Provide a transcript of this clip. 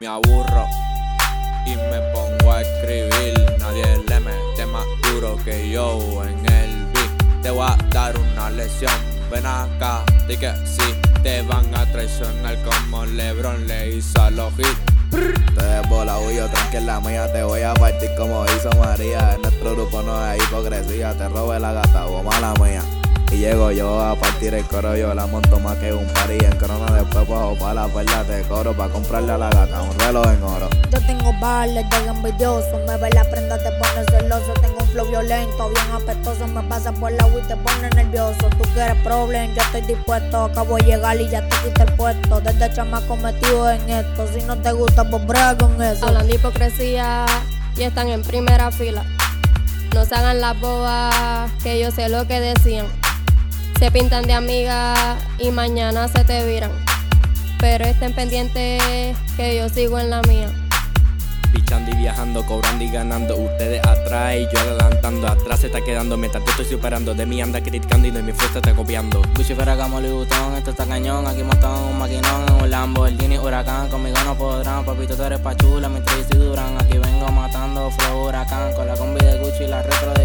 Me aburro y me pongo a escribir. Nadie le mete más duro que yo en el beat. Te voy a dar una lección. Ven acá, di que sí. Te van a traicionar como Lebron le hizo a los hits. Te desbola yo tranquila mía, te voy a partir como hizo María. En nuestro grupo no hay hipocresía, te robe la gata o mala mía. Y llego yo a partir el coro, yo la monto más que un pari en crono. Después bajo pa' la perla de coro, pa' comprarle a la gata un reloj en oro. Yo tengo balas de envidioso, me ve la prenda, te pone celoso. Tengo un flow violento, bien apestoso, me pasa por la y te pone nervioso. Tú quieres problem, yo estoy dispuesto. Acabo de llegar y ya te quité el puesto. Desde chamaco metido en esto, si no te gusta, pues brega con eso. Hablan de hipocresía y están en primera fila. No se hagan las bobas, que yo sé lo que decían. Se pintan de amiga y mañana se te viran. Pero estén pendientes que yo sigo en la mía. Pichando y viajando, cobrando y ganando. Ustedes atrás y yo adelantando. Atrás se está quedando mientras te estoy superando. De mí anda criticando y de mi fuerza está copiando. Gucci, Ferragamo, Louis Vuitton, esto está cañón. Aquí montamos un maquinón en un Lamborghini Huracán. Conmigo no podrán, papito, tú eres pachula, mi y duran. Aquí vengo matando flow huracán. Con la combi de Gucci y la retro.